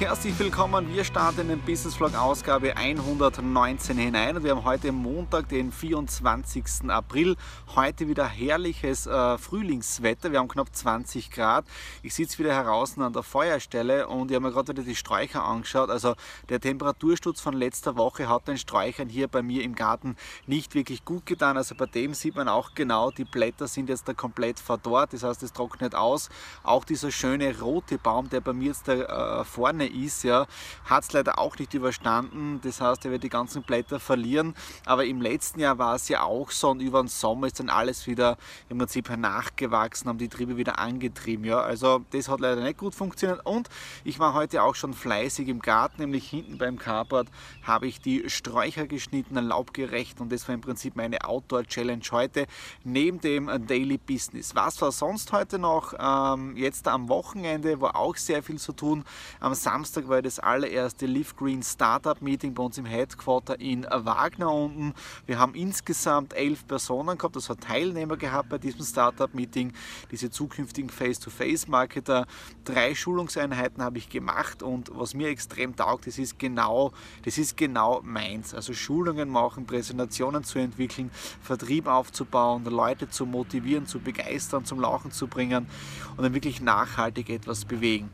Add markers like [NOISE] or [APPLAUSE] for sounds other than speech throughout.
herzlich willkommen. Wir starten in Business Vlog Ausgabe 119 hinein und wir haben heute Montag, den 24. April. Heute wieder herrliches äh, Frühlingswetter. Wir haben knapp 20 Grad. Ich sitze wieder heraus an der Feuerstelle und ich habe mir gerade wieder die Sträucher angeschaut. Also der Temperatursturz von letzter Woche hat den Sträuchern hier bei mir im Garten nicht wirklich gut getan. Also bei dem sieht man auch genau, die Blätter sind jetzt da komplett verdorrt. Das heißt, es trocknet aus. Auch dieser schöne rote Baum, der bei mir jetzt da äh, vorne ist, ja, hat es leider auch nicht überstanden. Das heißt, er wird die ganzen Blätter verlieren. Aber im letzten Jahr war es ja auch so und über den Sommer ist dann alles wieder im Prinzip nachgewachsen, haben die Triebe wieder angetrieben. Ja. Also das hat leider nicht gut funktioniert. Und ich war heute auch schon fleißig im Garten, nämlich hinten beim Carport habe ich die Sträucher geschnitten, laubgerecht und das war im Prinzip meine Outdoor-Challenge heute neben dem Daily Business. Was war sonst heute noch? Ähm, jetzt am Wochenende war auch sehr viel zu tun. Am Samstag war das allererste Live Green Startup Meeting bei uns im Headquarter in Wagner unten. Wir haben insgesamt elf Personen gehabt, das hat Teilnehmer gehabt bei diesem Startup Meeting, diese zukünftigen Face-to-Face-Marketer. Drei Schulungseinheiten habe ich gemacht und was mir extrem taugt, das ist genau, das ist genau meins. Also Schulungen machen, Präsentationen zu entwickeln, Vertrieb aufzubauen, Leute zu motivieren, zu begeistern, zum Lachen zu bringen und dann wirklich nachhaltig etwas bewegen.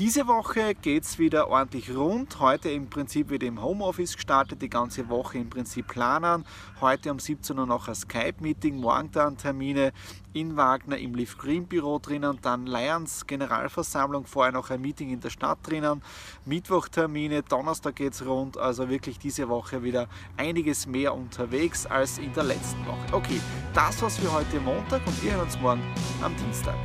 Diese Woche geht es wieder ordentlich rund. Heute im Prinzip wieder im Homeoffice gestartet, die ganze Woche im Prinzip planen. Heute um 17 Uhr noch ein Skype-Meeting, morgen dann Termine in Wagner im Live Green Büro drinnen, dann Lions Generalversammlung, vorher noch ein Meeting in der Stadt drinnen, Mittwoch Termine, Donnerstag geht es rund, also wirklich diese Woche wieder einiges mehr unterwegs als in der letzten Woche. Okay, das war's für heute Montag und wir hören uns morgen am Dienstag.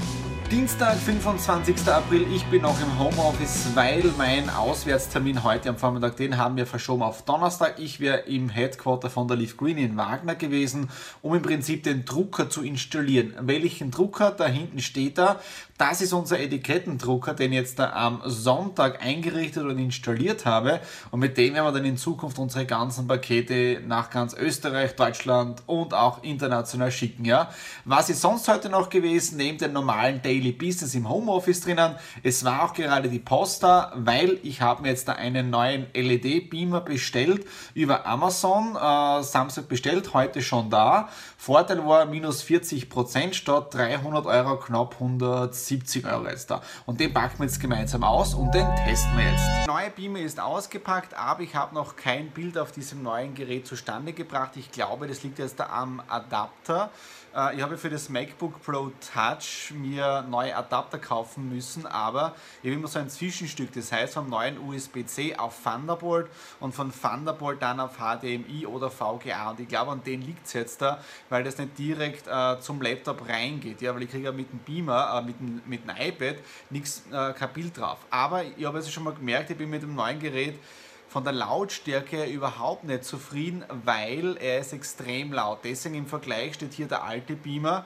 Dienstag, 25. April, ich bin noch im Homeoffice, weil mein Auswärtstermin heute am Vormittag, den haben wir verschoben auf Donnerstag. Ich wäre im Headquarter von der Leaf Green in Wagner gewesen, um im Prinzip den Drucker zu installieren. Welchen Drucker? Da hinten steht er. Das ist unser Etikettendrucker, den ich jetzt da am Sonntag eingerichtet und installiert habe. Und mit dem werden wir dann in Zukunft unsere ganzen Pakete nach ganz Österreich, Deutschland und auch international schicken. Ja? Was ist sonst heute noch gewesen, neben den normalen Daily Business im Homeoffice drinnen? Es war auch gerade die Posta, weil ich habe mir jetzt da einen neuen LED-Beamer bestellt über Amazon. Äh, Samstag bestellt, heute schon da. Vorteil war minus 40% statt 300 Euro knapp 100 70 Euro jetzt da. Und den packen wir jetzt gemeinsam aus und den testen wir jetzt. Der neue Beamer ist ausgepackt, aber ich habe noch kein Bild auf diesem neuen Gerät zustande gebracht. Ich glaube, das liegt jetzt da am Adapter. Äh, ich habe für das MacBook Pro Touch mir neue Adapter kaufen müssen, aber ich habe immer so ein Zwischenstück, das heißt vom neuen USB-C auf Thunderbolt und von Thunderbolt dann auf HDMI oder VGA und ich glaube an den liegt es jetzt da, weil das nicht direkt äh, zum Laptop reingeht, ja, weil ich kriege ja mit dem Beamer, äh, mit, dem, mit dem iPad nichts, äh, kein Bild drauf. Aber ich habe es schon mal gemerkt, ich bin mit dem neuen Gerät von der Lautstärke überhaupt nicht zufrieden, weil er ist extrem laut. Deswegen im Vergleich steht hier der alte Beamer.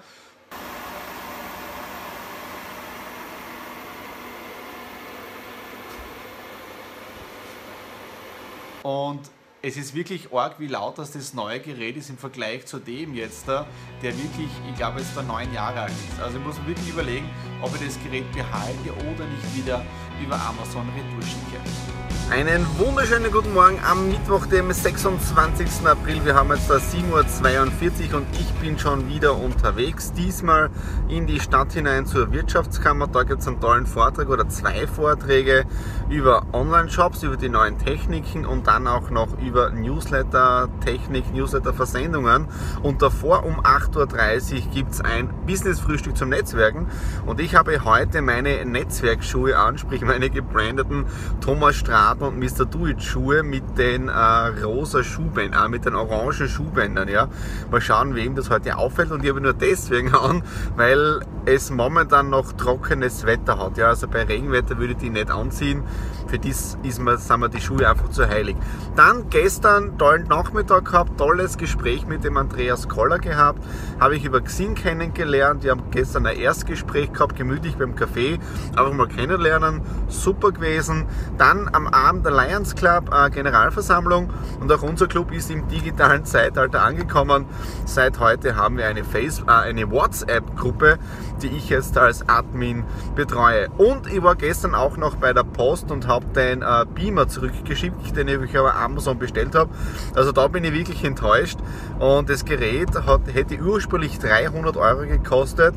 Und es ist wirklich arg, wie laut das, das neue Gerät ist im Vergleich zu dem jetzt, der wirklich, ich glaube, jetzt da neun Jahre alt ist. Also ich muss mir wirklich überlegen, ob ich das Gerät behalte oder nicht wieder über Amazon retour schicke. Einen wunderschönen guten Morgen am Mittwoch, dem 26. April. Wir haben jetzt da 7.42 Uhr und ich bin schon wieder unterwegs. Diesmal in die Stadt hinein zur Wirtschaftskammer. Da gibt es einen tollen Vortrag oder zwei Vorträge über Online-Shops, über die neuen Techniken und dann auch noch über Newsletter-Technik, Newsletter-Versendungen. Und davor um 8.30 Uhr gibt es ein Business-Frühstück zum Netzwerken. Und ich habe heute meine Netzwerkschuhe an, sprich meine gebrandeten Thomas Und Mr. Do It Schuhe mit den äh, rosa Schuhbändern, äh, mit den orangen Schuhbändern. Ja. Mal schauen, wem das heute auffällt. Und ich habe nur deswegen [LAUGHS] an, weil es momentan noch trockenes Wetter hat. Ja. Also bei Regenwetter würde ich die nicht anziehen. Für das ist mir, sind mir die Schuhe einfach zu heilig. Dann gestern tollen Nachmittag gehabt, tolles Gespräch mit dem Andreas Koller gehabt. Habe ich über Xing kennengelernt. Wir haben gestern ein Erstgespräch gehabt, gemütlich beim Café. Einfach mal kennenlernen. Super gewesen. Dann am Abend Abend der Lions Club äh, Generalversammlung und auch unser Club ist im digitalen Zeitalter angekommen. Seit heute haben wir eine, äh, eine WhatsApp-Gruppe, die ich jetzt als Admin betreue. Und ich war gestern auch noch bei der Post und habe den äh, Beamer zurückgeschickt, den ich aber Amazon bestellt habe. Also da bin ich wirklich enttäuscht und das Gerät hat, hätte ursprünglich 300 Euro gekostet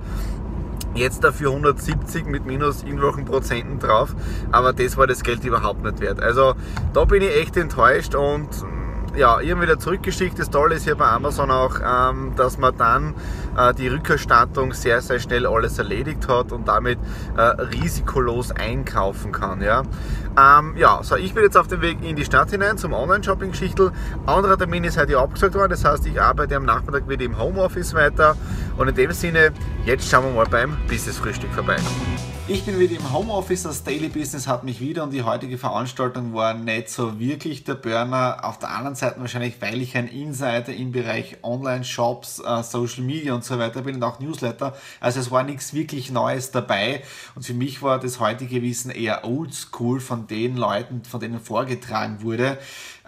Jetzt dafür 170 mit minus irgendwelchen Prozenten drauf, aber das war das Geld überhaupt nicht wert. Also da bin ich echt enttäuscht und ja, ich habe wieder zurückgeschickt. Das Tolle ist hier bei Amazon auch, ähm, dass man dann die Rückerstattung sehr, sehr schnell alles erledigt hat und damit äh, risikolos einkaufen kann. Ja? Ähm, ja, so ich bin jetzt auf dem Weg in die Stadt hinein zum Online-Shopping-Geschichtel. Anderer Termin ist heute abgesagt worden, das heißt, ich arbeite am Nachmittag wieder im Homeoffice weiter und in dem Sinne, jetzt schauen wir mal beim Business-Frühstück vorbei. Ich bin wieder im Homeoffice, das Daily Business hat mich wieder und die heutige Veranstaltung war nicht so wirklich der Burner. Auf der anderen Seite wahrscheinlich, weil ich ein Insider im Bereich Online-Shops, äh, Social Media und so weiter bin und auch Newsletter. Also es war nichts wirklich Neues dabei und für mich war das heutige Wissen eher oldschool von den Leuten, von denen vorgetragen wurde.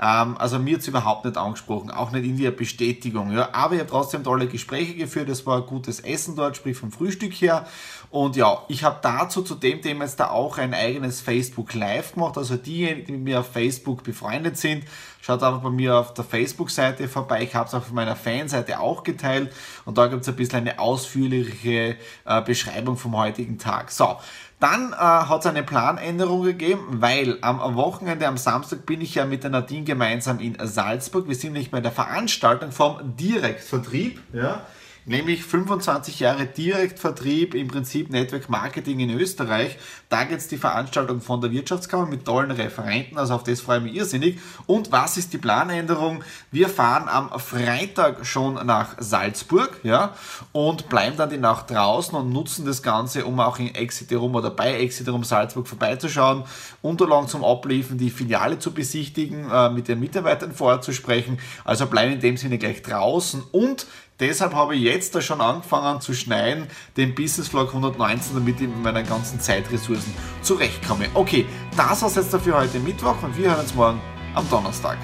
Ähm, also mir hat überhaupt nicht angesprochen, auch nicht in der Bestätigung. Ja. Aber ich habe trotzdem tolle Gespräche geführt, es war gutes Essen dort, sprich vom Frühstück her. Und ja, ich habe dazu zu dem Thema jetzt da auch ein eigenes Facebook Live gemacht. Also diejenigen, die mit mir auf Facebook befreundet sind, schaut einfach bei mir auf der Facebook-Seite vorbei. Ich habe es auf meiner Fanseite auch geteilt und da gibt es ein bisschen eine ausführliche äh, Beschreibung vom heutigen Tag. So, dann äh, hat es eine Planänderung gegeben, weil am Wochenende, am Samstag, bin ich ja mit der Nadine gemeinsam in Salzburg. Wir sind nicht bei der Veranstaltung vom Direktvertrieb. Ja nämlich 25 Jahre Direktvertrieb, im Prinzip Network Marketing in Österreich. Da geht es die Veranstaltung von der Wirtschaftskammer mit tollen Referenten, also auf das freue ich mich irrsinnig. Und was ist die Planänderung? Wir fahren am Freitag schon nach Salzburg ja, und bleiben dann die Nacht draußen und nutzen das Ganze, um auch in Exiterum oder bei Exiterum Salzburg vorbeizuschauen, Unterlagen zum Abliefern, die Filiale zu besichtigen, äh, mit den Mitarbeitern vorzusprechen. Also bleiben in dem Sinne gleich draußen und Deshalb habe ich jetzt da schon angefangen zu schneiden, den Business Vlog 119, damit ich mit meinen ganzen Zeitressourcen zurechtkomme. Okay, das war's jetzt dafür heute Mittwoch und wir hören uns morgen am Donnerstag.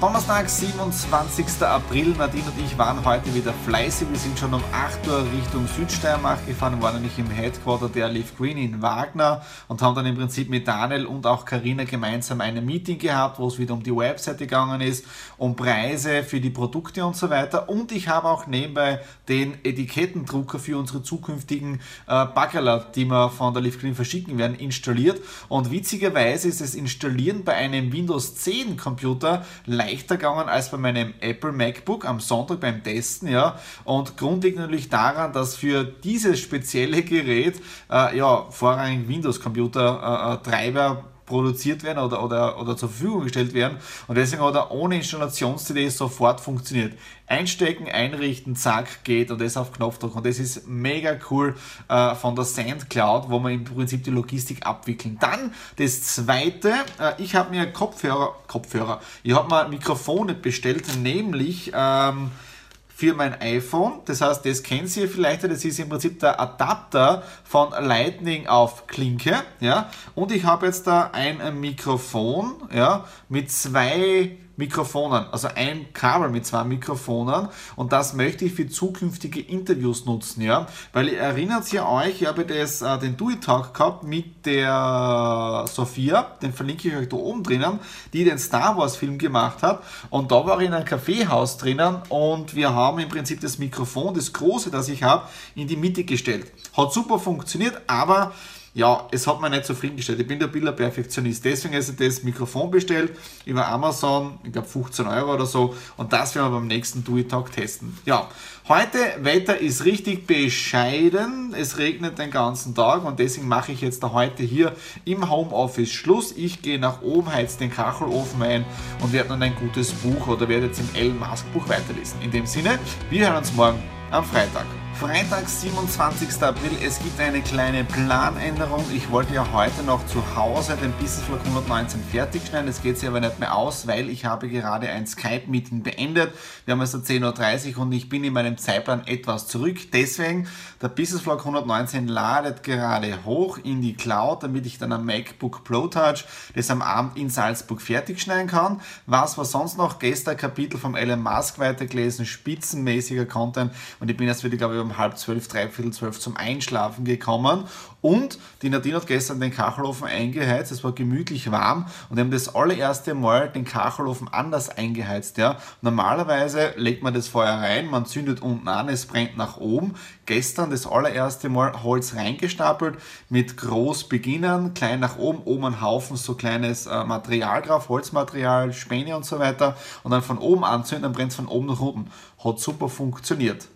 Donnerstag, 27. April. Nadine und ich waren heute wieder fleißig. Wir sind schon um 8 Uhr Richtung Südsteiermark gefahren, waren nämlich im Headquarter der Leaf Green in Wagner und haben dann im Prinzip mit Daniel und auch Karina gemeinsam ein Meeting gehabt, wo es wieder um die Webseite gegangen ist, um Preise für die Produkte und so weiter. Und ich habe auch nebenbei den Etikettendrucker für unsere zukünftigen äh, Baggerler, die wir von der Leaf Green verschicken werden, installiert. Und witzigerweise ist das Installieren bei einem Windows 10 Computer leicht leichter gegangen als bei meinem Apple MacBook am Sonntag beim Testen, ja. Und Grund liegt natürlich daran, dass für dieses spezielle Gerät äh, ja vorrangig Windows-Computer äh, Treiber produziert werden oder, oder, oder zur Verfügung gestellt werden. Und deswegen hat er ohne Installations-CD sofort funktioniert. Einstecken, einrichten, zack, geht und das auf Knopfdruck. Und das ist mega cool äh, von der SandCloud, wo man im Prinzip die Logistik abwickeln. Dann das zweite, äh, ich habe mir Kopfhörer, Kopfhörer, ich habe mir Mikrofone bestellt, nämlich ähm, für mein iPhone. Das heißt, das kennt ihr vielleicht, das ist im Prinzip der Adapter von Lightning auf Klinke. Ja? Und ich habe jetzt da ein Mikrofon ja, mit zwei Mikrofonen, also ein Kabel mit zwei Mikrofonen. Und das möchte ich für zukünftige Interviews nutzen, ja, weil ihr erinnert ihr euch, ich habe das, äh, den Do It Talk gehabt mit der Sophia, den verlinke ich euch da oben drinnen, die den Star Wars Film gemacht hat. Und da war ich in einem Kaffeehaus drinnen und wir haben im Prinzip das Mikrofon, das große, das ich habe, in die Mitte gestellt. Hat super funktioniert, aber ja, es hat mich nicht zufriedengestellt. Ich bin der Bilderperfektionist. Deswegen ist das Mikrofon bestellt über Amazon, ich glaube 15 Euro oder so. Und das werden wir beim nächsten Do Talk testen. Ja, heute Wetter ist richtig bescheiden. Es regnet den ganzen Tag und deswegen mache ich jetzt da heute hier im Homeoffice Schluss. Ich gehe nach oben, heiz den Kachelofen ein und werde dann ein gutes Buch oder werde jetzt im Elon Musk Buch weiterlesen. In dem Sinne, wir hören uns morgen am Freitag. Freitag, 27. April, es gibt eine kleine Planänderung. Ich wollte ja heute noch zu Hause den Business Vlog 119 fertig schneiden. Das geht sich aber nicht mehr aus, weil ich habe gerade ein Skype-Meeting beendet. Wir haben also 10.30 Uhr und ich bin in meinem Zeitplan etwas zurück. Deswegen, der Business Vlog 119 ladet gerade hoch in die Cloud, damit ich dann am MacBook Pro Touch das am Abend in Salzburg fertig schneiden kann. Was war sonst noch? Gestern Kapitel vom Elon Musk weitergelesen, spitzenmäßiger Content und ich bin jetzt wieder, glaube ich, um halb zwölf, dreiviertel zwölf zum Einschlafen gekommen. Und die Nadine hat gestern den Kachelofen eingeheizt. Es war gemütlich warm und wir haben das allererste Mal den Kachelofen anders eingeheizt. Ja. Normalerweise legt man das Feuer rein, man zündet unten an, es brennt nach oben. Gestern das allererste Mal Holz reingestapelt, mit groß beginnen, klein nach oben, oben ein Haufen so kleines äh, Material drauf, Holzmaterial, Späne und so weiter. Und dann von oben anzünden, dann brennt es von oben nach unten. Hat super funktioniert.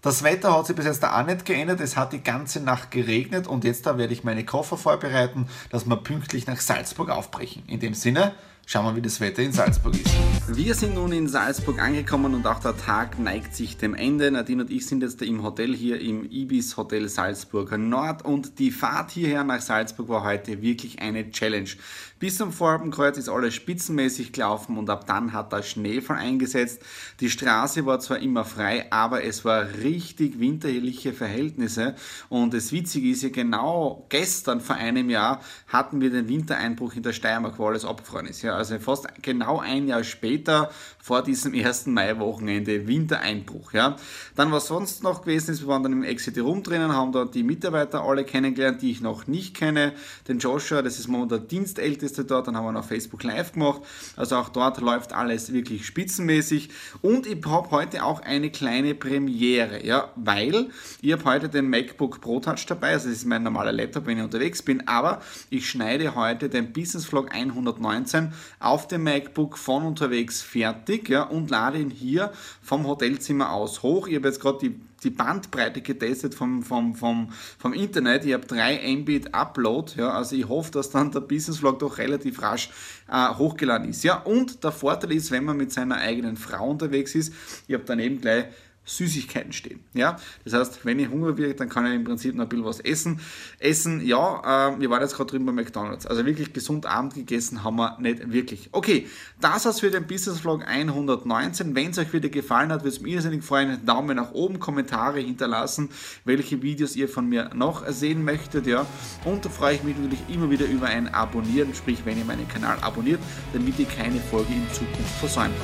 Das Wetter hat sich bis jetzt auch nicht geändert. Es hat die ganze Nacht geregnet und jetzt da werde ich meine Koffer vorbereiten, dass wir pünktlich nach Salzburg aufbrechen. In dem Sinne, Schauen wir, wie das Wetter in Salzburg ist. Wir sind nun in Salzburg angekommen und auch der Tag neigt sich dem Ende. Nadine und ich sind jetzt im Hotel hier im Ibis Hotel Salzburg Nord und die Fahrt hierher nach Salzburg war heute wirklich eine Challenge. Bis zum Vorabendkreuz ist alles spitzenmäßig gelaufen und ab dann hat der Schneefall eingesetzt. Die Straße war zwar immer frei, aber es war richtig winterliche Verhältnisse und das Witzige ist ja genau gestern vor einem Jahr hatten wir den Wintereinbruch in der Steiermark, wo alles abgefroren ist. Ja, also fast genau ein Jahr später vor diesem ersten Mai-Wochenende Wintereinbruch. Ja. Dann was sonst noch gewesen ist, wir waren dann im Exit Room drinnen, haben dort die Mitarbeiter alle kennengelernt, die ich noch nicht kenne. Den Joshua, das ist momentan der Dienstälteste dort, dann haben wir noch Facebook Live gemacht. Also auch dort läuft alles wirklich spitzenmäßig. Und ich habe heute auch eine kleine Premiere, ja, weil ich habe heute den MacBook Pro Touch dabei, also das ist mein normaler Laptop, wenn ich unterwegs bin, aber ich schneide heute den Business Vlog 119 auf dem MacBook von unterwegs fertig ja, und lade ihn hier vom Hotelzimmer aus hoch. Ich habe jetzt gerade die, die Bandbreite getestet vom, vom, vom, vom Internet. Ich habe 3 Mbit Upload. Ja, also ich hoffe, dass dann der Business Vlog doch relativ rasch äh, hochgeladen ist. Ja, und der Vorteil ist, wenn man mit seiner eigenen Frau unterwegs ist, ich habe daneben gleich Süßigkeiten stehen. Ja? Das heißt, wenn ich Hunger wird, dann kann ich im Prinzip noch ein bisschen was essen. Essen, ja, äh, wir waren jetzt gerade drüben bei McDonalds. Also wirklich gesund Abend gegessen haben wir nicht wirklich. Okay, das war's für den Business Vlog 119. Wenn es euch wieder gefallen hat, würde es mich irrsinnig freuen. Daumen nach oben, Kommentare hinterlassen, welche Videos ihr von mir noch sehen möchtet. Ja? Und da freue ich mich natürlich immer wieder über ein Abonnieren, sprich, wenn ihr meinen Kanal abonniert, damit ihr keine Folge in Zukunft versäumt.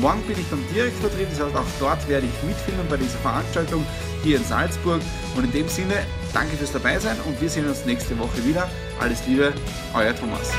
Morgen bin ich dann direkt vertreten, das heißt, auch dort werde ich mitfilmen Filmen bei dieser Veranstaltung hier in Salzburg. Und in dem Sinne, danke fürs Dabeisein und wir sehen uns nächste Woche wieder. Alles Liebe, euer Thomas.